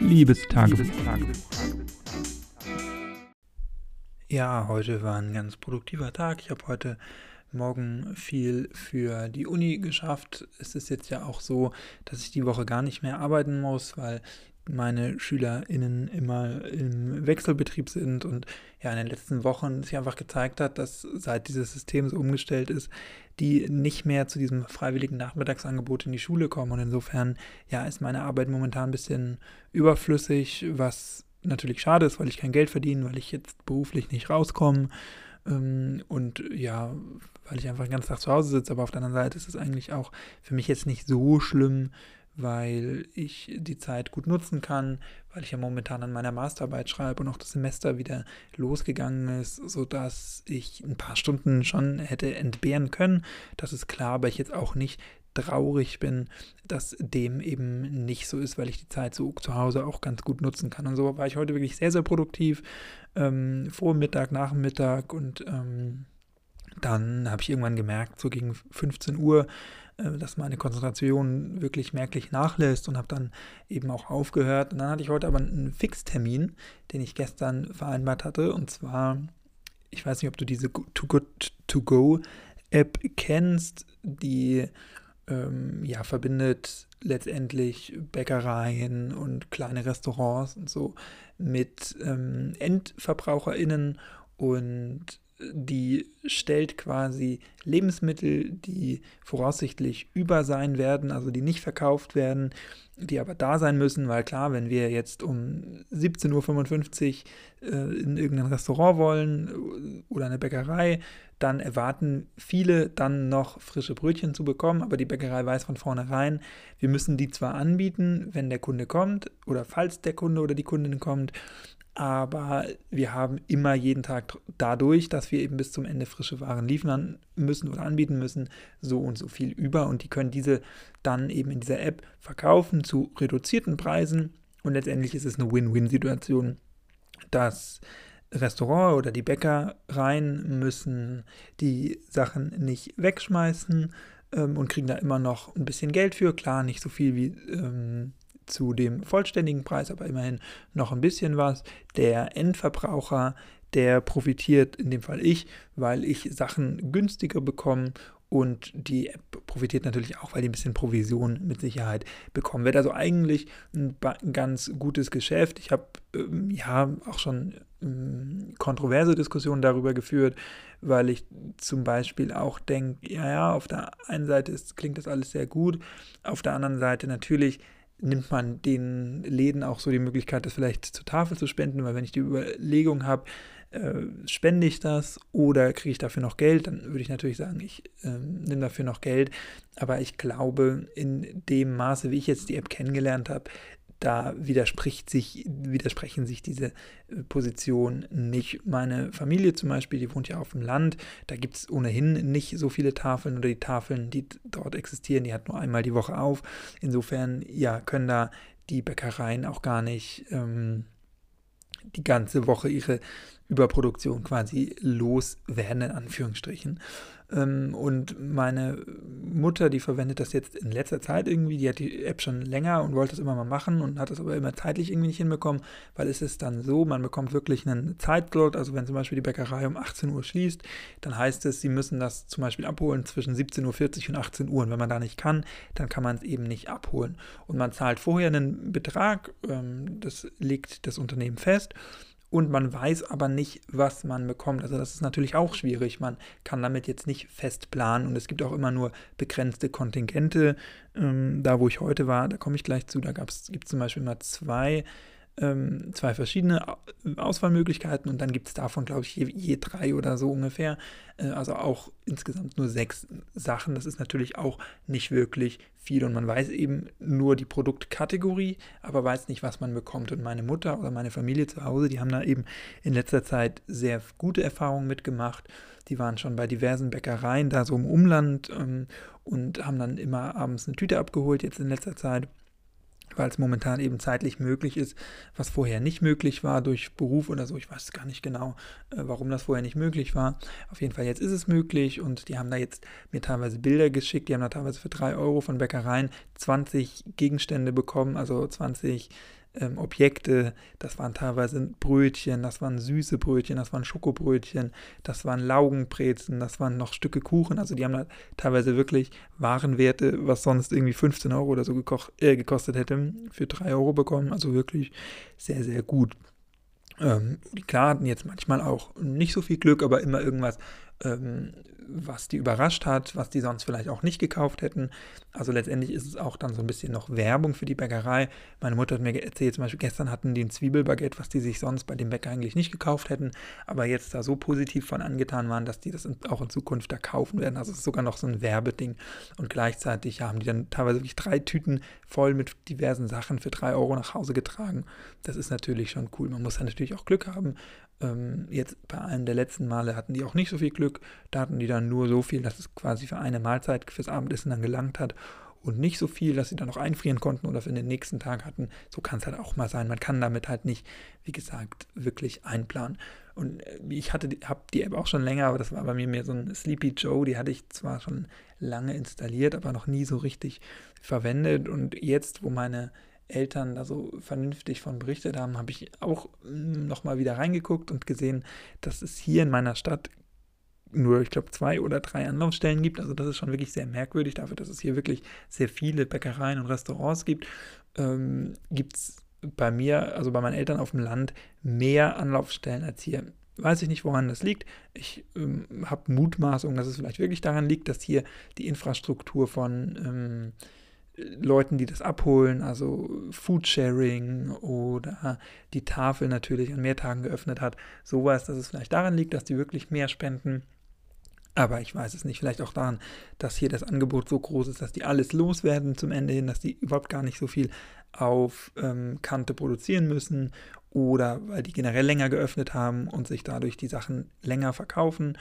Liebestagebuch. Ja, heute war ein ganz produktiver Tag. Ich habe heute Morgen viel für die Uni geschafft. Es ist jetzt ja auch so, dass ich die Woche gar nicht mehr arbeiten muss, weil meine SchülerInnen immer im Wechselbetrieb sind und ja in den letzten Wochen sich einfach gezeigt hat, dass seit dieses System so umgestellt ist, die nicht mehr zu diesem freiwilligen Nachmittagsangebot in die Schule kommen. Und insofern, ja, ist meine Arbeit momentan ein bisschen überflüssig, was natürlich schade ist, weil ich kein Geld verdiene, weil ich jetzt beruflich nicht rauskomme. Ähm, und ja, weil ich einfach den ganzen Tag zu Hause sitze, aber auf der anderen Seite ist es eigentlich auch für mich jetzt nicht so schlimm, weil ich die Zeit gut nutzen kann, weil ich ja momentan an meiner Masterarbeit schreibe und auch das Semester wieder losgegangen ist, sodass ich ein paar Stunden schon hätte entbehren können. Das ist klar, aber ich jetzt auch nicht traurig bin, dass dem eben nicht so ist, weil ich die Zeit so zu Hause auch ganz gut nutzen kann. Und so war ich heute wirklich sehr, sehr produktiv. Ähm, Vormittag, Nachmittag und ähm, dann habe ich irgendwann gemerkt, so gegen 15 Uhr, dass meine Konzentration wirklich merklich nachlässt und habe dann eben auch aufgehört. Und dann hatte ich heute aber einen Fixtermin, den ich gestern vereinbart hatte. Und zwar, ich weiß nicht, ob du diese Too Good To Go App kennst, die ähm, ja verbindet letztendlich Bäckereien und kleine Restaurants und so mit ähm, EndverbraucherInnen und die stellt quasi Lebensmittel, die voraussichtlich über sein werden, also die nicht verkauft werden, die aber da sein müssen, weil klar, wenn wir jetzt um 17.55 Uhr äh, in irgendein Restaurant wollen oder eine Bäckerei, dann erwarten viele dann noch frische Brötchen zu bekommen, aber die Bäckerei weiß von vornherein, wir müssen die zwar anbieten, wenn der Kunde kommt oder falls der Kunde oder die Kundin kommt, aber wir haben immer jeden Tag dadurch, dass wir eben bis zum Ende frische Waren liefern müssen oder anbieten müssen, so und so viel über und die können diese dann eben in dieser App verkaufen zu reduzierten Preisen und letztendlich ist es eine Win-Win-Situation. Das Restaurant oder die Bäckereien müssen die Sachen nicht wegschmeißen ähm, und kriegen da immer noch ein bisschen Geld für. Klar, nicht so viel wie ähm, zu dem vollständigen Preis, aber immerhin noch ein bisschen was. Der Endverbraucher, der profitiert, in dem Fall ich, weil ich Sachen günstiger bekomme und die App profitiert natürlich auch, weil die ein bisschen Provision mit Sicherheit bekommen wird. Also eigentlich ein, ganz gutes Geschäft. Ich habe ähm, ja auch schon ähm, kontroverse Diskussionen darüber geführt, weil ich zum Beispiel auch denke, ja, ja, auf der einen Seite ist, klingt das alles sehr gut, auf der anderen Seite natürlich nimmt man den Läden auch so die Möglichkeit, das vielleicht zur Tafel zu spenden, weil wenn ich die Überlegung habe, äh, spende ich das oder kriege ich dafür noch Geld, dann würde ich natürlich sagen, ich äh, nehme dafür noch Geld. Aber ich glaube, in dem Maße, wie ich jetzt die App kennengelernt habe, da widerspricht sich, widersprechen sich diese äh, Positionen nicht. Meine Familie zum Beispiel, die wohnt ja auf dem Land, da gibt es ohnehin nicht so viele Tafeln oder die Tafeln, die dort existieren, die hat nur einmal die Woche auf. Insofern, ja, können da die Bäckereien auch gar nicht ähm, die ganze Woche ihre Überproduktion quasi loswerden, in Anführungsstrichen. Ähm, und meine Mutter, die verwendet das jetzt in letzter Zeit irgendwie, die hat die App schon länger und wollte das immer mal machen und hat das aber immer zeitlich irgendwie nicht hinbekommen, weil es ist dann so, man bekommt wirklich einen Zeitslot, also wenn zum Beispiel die Bäckerei um 18 Uhr schließt, dann heißt es, sie müssen das zum Beispiel abholen zwischen 17.40 Uhr und 18 Uhr. Und wenn man da nicht kann, dann kann man es eben nicht abholen. Und man zahlt vorher einen Betrag, ähm, das legt das Unternehmen fest und man weiß aber nicht, was man bekommt. Also das ist natürlich auch schwierig. Man kann damit jetzt nicht fest planen und es gibt auch immer nur begrenzte Kontingente. Ähm, da, wo ich heute war, da komme ich gleich zu, da gibt es zum Beispiel immer zwei ähm, zwei verschiedene Auswahlmöglichkeiten und dann gibt es davon, glaube ich, je, je, drei oder so ungefähr. Äh, also auch insgesamt nur sechs Sachen. Das ist natürlich auch nicht wirklich viel und man weiß eben nur die Produktkategorie, aber weiß nicht, was man bekommt. Und meine Mutter oder meine Familie zu Hause, die haben da eben in letzter Zeit sehr gute Erfahrungen mitgemacht. Die waren schon bei diversen Bäckereien da so im Umland ähm, und haben dann immer abends eine Tüte abgeholt, jetzt in letzter Zeit weil es momentan eben zeitlich möglich ist, was vorher nicht möglich war durch Beruf oder so. Ich weiß gar nicht genau, äh, warum das vorher nicht möglich war. Auf jeden Fall jetzt ist es möglich und die haben da jetzt mir teilweise Bilder geschickt. Die haben da teilweise für drei Euro von Bäckereien 20 Gegenstände bekommen, also 20 ähm, Objekte. Das waren teilweise Brötchen, das waren süße Brötchen, das waren Schokobrötchen, das waren Laugenbrezen, das waren noch Stücke Kuchen. Also die haben da teilweise wirklich Warenwerte, was sonst irgendwie 15 Euro oder so gekocht, äh, gekostet hätte, für 3 Euro bekommen. Also wirklich sehr, sehr gut. Ähm, die klar hatten jetzt manchmal auch nicht so viel Glück, aber immer irgendwas ähm, was die überrascht hat, was die sonst vielleicht auch nicht gekauft hätten. Also letztendlich ist es auch dann so ein bisschen noch Werbung für die Bäckerei. Meine Mutter hat mir erzählt, zum Beispiel gestern hatten die ein Zwiebelbaguette, was die sich sonst bei dem Bäcker eigentlich nicht gekauft hätten, aber jetzt da so positiv von angetan waren, dass die das auch in Zukunft da kaufen werden. Also es ist sogar noch so ein Werbeding. Und gleichzeitig ja, haben die dann teilweise wirklich drei Tüten voll mit diversen Sachen für drei Euro nach Hause getragen. Das ist natürlich schon cool. Man muss dann natürlich auch Glück haben ähm, jetzt bei einem der letzten Male hatten die auch nicht so viel Glück. Da hatten die dann nur so viel, dass es quasi für eine Mahlzeit fürs Abendessen dann gelangt hat und nicht so viel, dass sie dann noch einfrieren konnten oder für den nächsten Tag hatten. So kann es halt auch mal sein. Man kann damit halt nicht, wie gesagt, wirklich einplanen. Und äh, ich hatte, habe die App auch schon länger, aber das war bei mir mehr so ein Sleepy Joe. Die hatte ich zwar schon lange installiert, aber noch nie so richtig verwendet. Und jetzt, wo meine Eltern da so vernünftig von berichtet haben, habe ich auch hm, nochmal wieder reingeguckt und gesehen, dass es hier in meiner Stadt nur, ich glaube, zwei oder drei Anlaufstellen gibt. Also das ist schon wirklich sehr merkwürdig dafür, dass es hier wirklich sehr viele Bäckereien und Restaurants gibt. Ähm, gibt es bei mir, also bei meinen Eltern auf dem Land, mehr Anlaufstellen als hier. Weiß ich nicht, woran das liegt. Ich ähm, habe Mutmaßung, dass es vielleicht wirklich daran liegt, dass hier die Infrastruktur von ähm, Leuten, die das abholen, also Foodsharing oder die Tafel natürlich an mehr Tagen geöffnet hat, sowas, dass es vielleicht daran liegt, dass die wirklich mehr spenden. Aber ich weiß es nicht. Vielleicht auch daran, dass hier das Angebot so groß ist, dass die alles loswerden zum Ende hin, dass die überhaupt gar nicht so viel auf ähm, Kante produzieren müssen oder weil die generell länger geöffnet haben und sich dadurch die Sachen länger verkaufen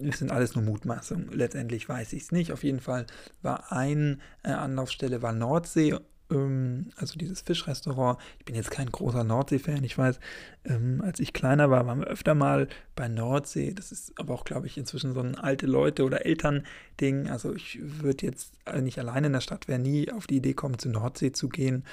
das sind alles nur Mutmaßungen. Letztendlich weiß ich es nicht. Auf jeden Fall war eine äh, Anlaufstelle war Nordsee, ähm, also dieses Fischrestaurant. Ich bin jetzt kein großer Nordsee-Fan. Ich weiß, ähm, als ich kleiner war, waren wir öfter mal bei Nordsee. Das ist aber auch, glaube ich, inzwischen so ein alte Leute- oder Eltern-Ding. Also ich würde jetzt nicht alleine in der Stadt, wäre nie auf die Idee kommen, zur Nordsee zu gehen,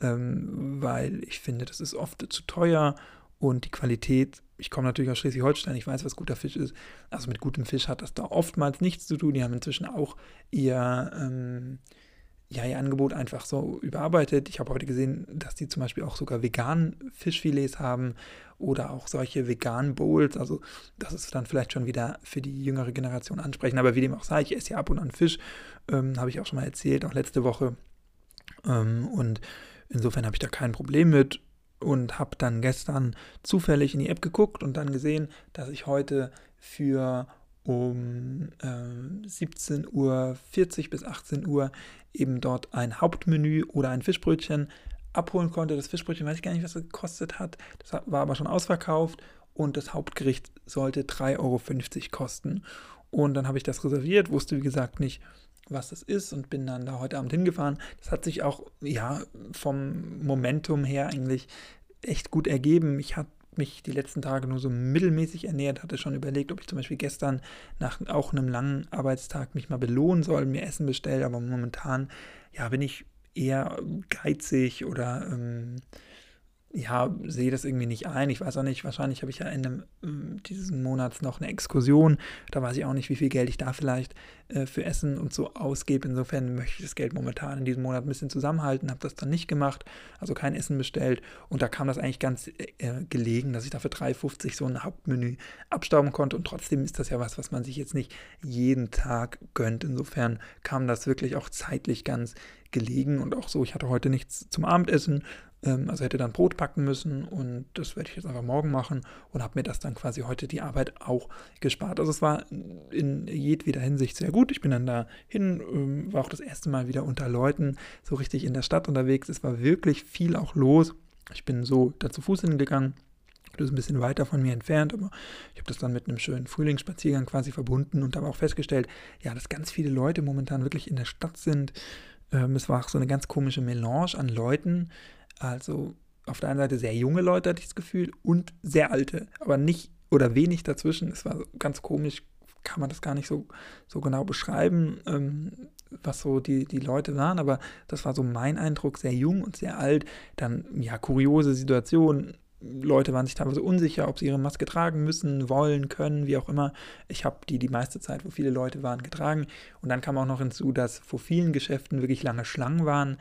ähm, weil ich finde, das ist oft zu teuer und die Qualität ich komme natürlich aus Schleswig-Holstein, ich weiß, was guter Fisch ist. Also mit gutem Fisch hat das da oftmals nichts zu tun. Die haben inzwischen auch ihr, ähm, ja, ihr Angebot einfach so überarbeitet. Ich habe heute gesehen, dass die zum Beispiel auch sogar veganen Fischfilets haben oder auch solche veganen Bowls. Also das ist dann vielleicht schon wieder für die jüngere Generation ansprechen. Aber wie dem auch sei, ich esse ja ab und an Fisch, ähm, habe ich auch schon mal erzählt, auch letzte Woche. Ähm, und insofern habe ich da kein Problem mit und habe dann gestern zufällig in die App geguckt und dann gesehen, dass ich heute für um äh, 17.40 Uhr bis 18 Uhr eben dort ein Hauptmenü oder ein Fischbrötchen abholen konnte. Das Fischbrötchen weiß ich gar nicht, was es gekostet hat. Das war aber schon ausverkauft und das Hauptgericht sollte 3,50 Euro kosten. Und dann habe ich das reserviert, wusste wie gesagt nicht, was das ist und bin dann da heute Abend hingefahren. Das hat sich auch, ja, vom Momentum her eigentlich echt gut ergeben. Ich habe mich die letzten Tage nur so mittelmäßig ernährt, hatte schon überlegt, ob ich zum Beispiel gestern nach auch einem langen Arbeitstag mich mal belohnen soll, mir Essen bestellen, aber momentan, ja, bin ich eher geizig oder ähm, ja, sehe das irgendwie nicht ein. Ich weiß auch nicht, wahrscheinlich habe ich ja Ende äh, dieses Monats noch eine Exkursion. Da weiß ich auch nicht, wie viel Geld ich da vielleicht äh, für Essen und so ausgebe. Insofern möchte ich das Geld momentan in diesem Monat ein bisschen zusammenhalten, habe das dann nicht gemacht, also kein Essen bestellt. Und da kam das eigentlich ganz äh, gelegen, dass ich dafür 3,50 so ein Hauptmenü abstauben konnte. Und trotzdem ist das ja was, was man sich jetzt nicht jeden Tag gönnt. Insofern kam das wirklich auch zeitlich ganz gelegen und auch so, ich hatte heute nichts zum Abendessen, also hätte dann Brot packen müssen und das werde ich jetzt einfach morgen machen und habe mir das dann quasi heute die Arbeit auch gespart. Also es war in jedweder Hinsicht sehr gut. Ich bin dann da hin, ähm, war auch das erste Mal wieder unter Leuten so richtig in der Stadt unterwegs. Es war wirklich viel auch los. Ich bin so da zu Fuß hingegangen. Das ist ein bisschen weiter von mir entfernt, aber ich habe das dann mit einem schönen Frühlingsspaziergang quasi verbunden und habe auch festgestellt, ja, dass ganz viele Leute momentan wirklich in der Stadt sind. Ähm, es war auch so eine ganz komische Melange an Leuten, also auf der einen Seite sehr junge Leute, hatte ich das Gefühl, und sehr alte, aber nicht oder wenig dazwischen. Es war ganz komisch, kann man das gar nicht so, so genau beschreiben. Ähm, was so die, die Leute waren, aber das war so mein Eindruck, sehr jung und sehr alt. Dann, ja, kuriose Situationen. Leute waren sich teilweise unsicher, ob sie ihre Maske tragen müssen, wollen, können, wie auch immer. Ich habe die die meiste Zeit, wo viele Leute waren, getragen. Und dann kam auch noch hinzu, dass vor vielen Geschäften wirklich lange Schlangen waren.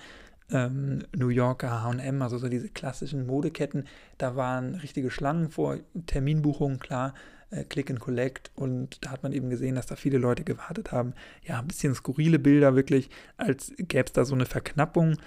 Ähm, New Yorker, HM, also so diese klassischen Modeketten, da waren richtige Schlangen vor Terminbuchungen, klar äh, Click and Collect und da hat man eben gesehen, dass da viele Leute gewartet haben. Ja, ein bisschen skurrile Bilder wirklich, als gäbe es da so eine Verknappung,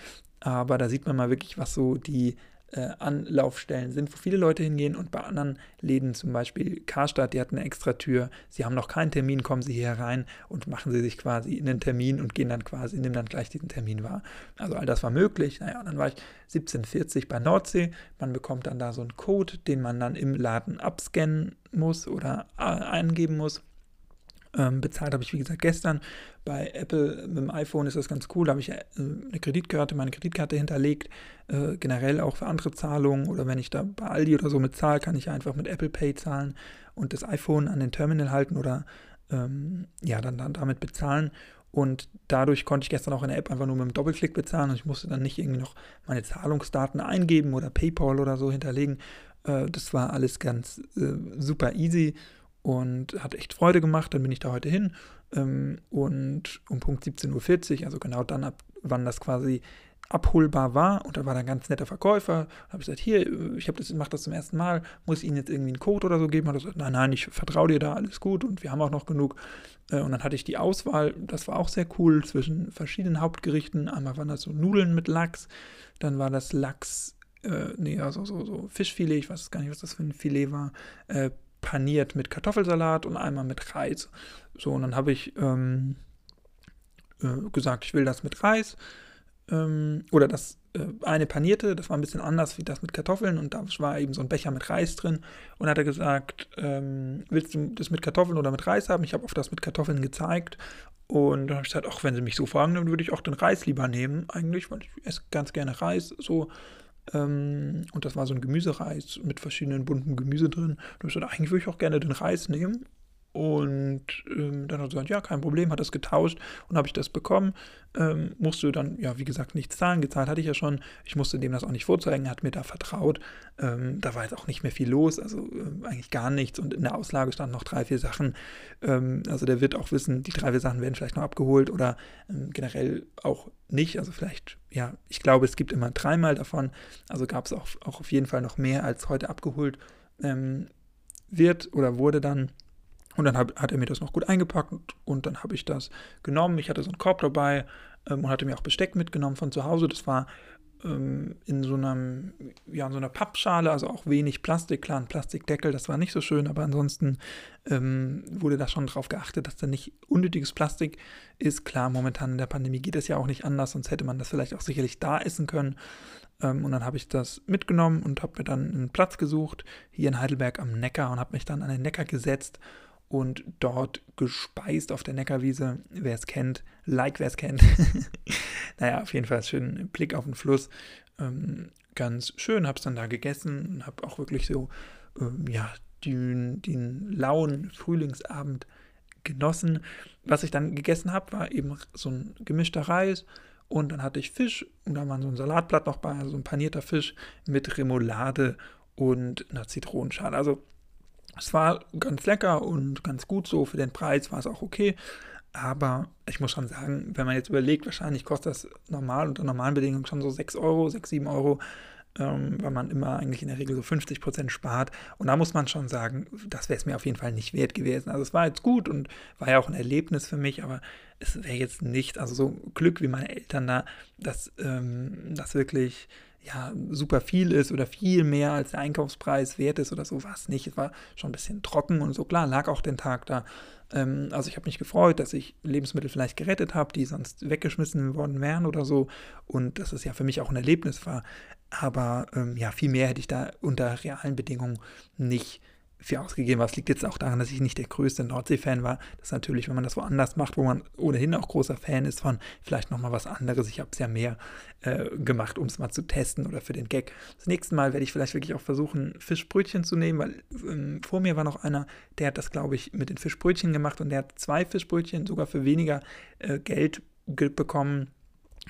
aber da sieht man mal wirklich, was so die äh, Anlaufstellen sind, wo viele Leute hingehen und bei anderen Läden, zum Beispiel Karstadt, die hat eine extra Tür, sie haben noch keinen Termin, kommen sie hier rein und machen sie sich quasi in den Termin und gehen dann quasi, nehmen dann gleich diesen Termin wahr. Also all das war möglich. Naja, dann war ich 1740 bei Nordsee, man bekommt dann da so einen Code, den man dann im Laden abscannen muss oder eingeben muss ähm, bezahlt habe ich, wie gesagt, gestern. Bei Apple mit dem iPhone ist das ganz cool. Da habe ich äh, eine Kreditkarte, meine Kreditkarte hinterlegt. Äh, generell auch für andere Zahlungen oder wenn ich da bei Aldi oder so mit zahle, kann ich einfach mit Apple Pay zahlen und das iPhone an den Terminal halten oder ähm, ja, dann, dann damit bezahlen. Und dadurch konnte ich gestern auch in der App einfach nur mit einem Doppelklick bezahlen und ich musste dann nicht irgendwie noch meine Zahlungsdaten eingeben oder PayPal oder so hinterlegen. Äh, das war alles ganz äh, super easy und hat echt Freude gemacht. Dann bin ich da heute hin ähm, und um Punkt 17.40 Uhr, also genau dann, ab wann das quasi abholbar war und da war dann ein ganz netter Verkäufer. Habe ich gesagt, hier, ich das, mache das zum ersten Mal, muss ich Ihnen jetzt irgendwie einen Code oder so geben? Hat er gesagt, nein, nein, ich vertraue dir da, alles gut und wir haben auch noch genug. Äh, und dann hatte ich die Auswahl, das war auch sehr cool, zwischen verschiedenen Hauptgerichten. Einmal waren das so Nudeln mit Lachs, dann war das Lachs, äh, nee, also so, so Fischfilet, ich weiß gar nicht, was das für ein Filet war, äh, paniert mit Kartoffelsalat und einmal mit Reis. So, und dann habe ich ähm, äh, gesagt, ich will das mit Reis. Ähm, oder das äh, eine panierte, das war ein bisschen anders wie das mit Kartoffeln und da war eben so ein Becher mit Reis drin. Und hat er gesagt, ähm, willst du das mit Kartoffeln oder mit Reis haben? Ich habe auf das mit Kartoffeln gezeigt. Und dann habe ich gesagt, ach, wenn sie mich so fragen, dann würde ich auch den Reis lieber nehmen, eigentlich, weil ich esse ganz gerne Reis. So, ähm, und das war so ein Gemüsereis mit verschiedenen bunten Gemüse drin. Und ich sagte, eigentlich würde ich auch gerne den Reis nehmen. Und ähm, dann hat er gesagt, ja, kein Problem, hat das getauscht und habe ich das bekommen. Ähm, musste dann, ja, wie gesagt, nichts zahlen. Gezahlt hatte ich ja schon. Ich musste dem das auch nicht vorzeigen, hat mir da vertraut. Ähm, da war jetzt auch nicht mehr viel los, also äh, eigentlich gar nichts. Und in der Auslage standen noch drei, vier Sachen. Ähm, also der wird auch wissen, die drei, vier Sachen werden vielleicht noch abgeholt oder ähm, generell auch nicht. Also vielleicht, ja, ich glaube, es gibt immer dreimal davon. Also gab es auch, auch auf jeden Fall noch mehr, als heute abgeholt ähm, wird oder wurde dann. Und dann hab, hat er mir das noch gut eingepackt und dann habe ich das genommen. Ich hatte so einen Korb dabei ähm, und hatte mir auch Besteck mitgenommen von zu Hause. Das war ähm, in so einem, ja, in so einer Pappschale, also auch wenig Plastik, klar, ein Plastikdeckel, das war nicht so schön, aber ansonsten ähm, wurde da schon darauf geachtet, dass da nicht unnötiges Plastik ist. Klar, momentan in der Pandemie geht es ja auch nicht anders, sonst hätte man das vielleicht auch sicherlich da essen können. Ähm, und dann habe ich das mitgenommen und habe mir dann einen Platz gesucht, hier in Heidelberg am Neckar und habe mich dann an den Neckar gesetzt und dort gespeist auf der Neckarwiese. Wer es kennt, like wer es kennt. naja, auf jeden Fall schön Blick auf den Fluss. Ähm, ganz schön, habe es dann da gegessen und habe auch wirklich so, ähm, ja, den, den lauen Frühlingsabend genossen. Was ich dann gegessen habe, war eben so ein gemischter Reis und dann hatte ich Fisch und da war so ein Salatblatt noch bei, also ein panierter Fisch mit Remoulade und einer Zitronenschale. Also es war ganz lecker und ganz gut so. Für den Preis war es auch okay. Aber ich muss schon sagen, wenn man jetzt überlegt, wahrscheinlich kostet das normal unter normalen Bedingungen schon so 6 Euro, 6, 7 Euro, ähm, weil man immer eigentlich in der Regel so 50 Prozent spart. Und da muss man schon sagen, das wäre es mir auf jeden Fall nicht wert gewesen. Also es war jetzt gut und war ja auch ein Erlebnis für mich, aber es wäre jetzt nicht, also so Glück wie meine Eltern da, dass ähm, das wirklich ja, super viel ist oder viel mehr als der Einkaufspreis wert ist oder so, war es nicht. Es war schon ein bisschen trocken und so. Klar, lag auch den Tag da. Ähm, also ich habe mich gefreut, dass ich Lebensmittel vielleicht gerettet habe, die sonst weggeschmissen worden wären oder so. Und dass es ja für mich auch ein Erlebnis war. Aber ähm, ja, viel mehr hätte ich da unter realen Bedingungen nicht viel ausgegeben Was liegt jetzt auch daran, dass ich nicht der größte Nordsee-Fan war. Das ist natürlich, wenn man das woanders macht, wo man ohnehin auch großer Fan ist von vielleicht nochmal was anderes. Ich habe es ja mehr äh, gemacht, um es mal zu testen oder für den Gag. Das nächste Mal werde ich vielleicht wirklich auch versuchen, Fischbrötchen zu nehmen, weil ähm, vor mir war noch einer, der hat das, glaube ich, mit den Fischbrötchen gemacht und der hat zwei Fischbrötchen sogar für weniger äh, Geld bekommen.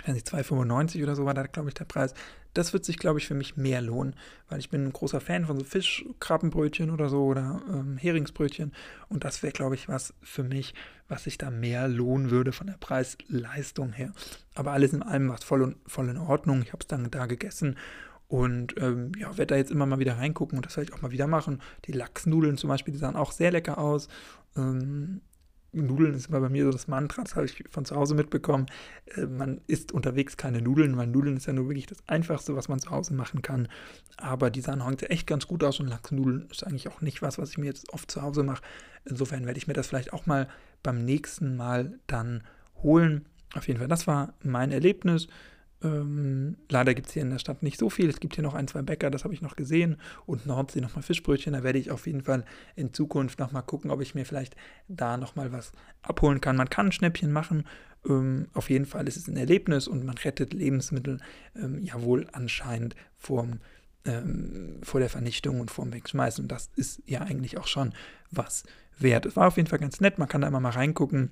Ich weiß nicht, 2,95 oder so war da, glaube ich, der Preis. Das wird sich, glaube ich, für mich mehr lohnen, weil ich bin ein großer Fan von so Fischkrabbenbrötchen oder so oder ähm, Heringsbrötchen. Und das wäre, glaube ich, was für mich, was sich da mehr lohnen würde von der Preis-Leistung her. Aber alles in allem war es voll, voll in Ordnung. Ich habe es dann da gegessen und ähm, ja, werde da jetzt immer mal wieder reingucken und das werde ich auch mal wieder machen. Die Lachsnudeln zum Beispiel, die sahen auch sehr lecker aus. Ähm, Nudeln ist immer bei mir so das Mantra, das habe ich von zu Hause mitbekommen. Äh, man isst unterwegs keine Nudeln, weil Nudeln ist ja nur wirklich das Einfachste, was man zu Hause machen kann. Aber die sahen heute echt ganz gut aus und Lachsnudeln ist eigentlich auch nicht was, was ich mir jetzt oft zu Hause mache. Insofern werde ich mir das vielleicht auch mal beim nächsten Mal dann holen. Auf jeden Fall, das war mein Erlebnis. Ähm, leider gibt es hier in der Stadt nicht so viel. Es gibt hier noch ein, zwei Bäcker, das habe ich noch gesehen. Und Nordsee nochmal Fischbrötchen. Da werde ich auf jeden Fall in Zukunft nochmal gucken, ob ich mir vielleicht da nochmal was abholen kann. Man kann Schnäppchen machen. Ähm, auf jeden Fall ist es ein Erlebnis und man rettet Lebensmittel ähm, ja wohl anscheinend vorm, ähm, vor der Vernichtung und vorm Wegschmeißen. Und das ist ja eigentlich auch schon was wert. Es war auf jeden Fall ganz nett. Man kann da immer mal reingucken.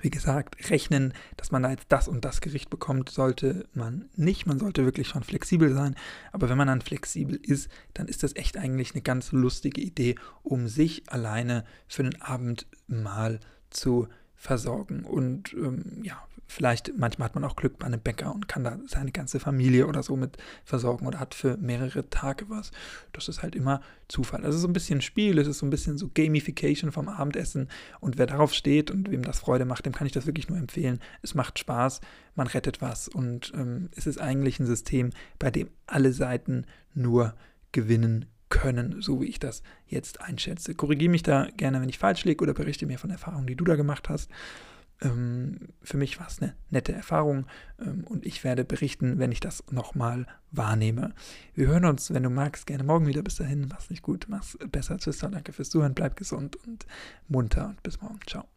Wie gesagt, rechnen, dass man da jetzt das und das Gericht bekommt, sollte man nicht. Man sollte wirklich schon flexibel sein. Aber wenn man dann flexibel ist, dann ist das echt eigentlich eine ganz lustige Idee, um sich alleine für einen Abend mal zu versorgen. Und ähm, ja, vielleicht, manchmal hat man auch Glück bei einem Bäcker und kann da seine ganze Familie oder so mit versorgen oder hat für mehrere Tage was. Das ist halt immer Zufall. Das ist so ein bisschen Spiel, es ist so ein bisschen so Gamification vom Abendessen. Und wer darauf steht und wem das Freude macht, dem kann ich das wirklich nur empfehlen. Es macht Spaß, man rettet was und ähm, es ist eigentlich ein System, bei dem alle Seiten nur gewinnen können, so wie ich das jetzt einschätze. Korrigiere mich da gerne, wenn ich falsch liege oder berichte mir von Erfahrungen, die du da gemacht hast. Ähm, für mich war es eine nette Erfahrung ähm, und ich werde berichten, wenn ich das nochmal wahrnehme. Wir hören uns, wenn du magst, gerne morgen wieder. Bis dahin, mach's nicht gut, mach's besser. Tschüss, danke fürs Zuhören, bleib gesund und munter und bis morgen. Ciao.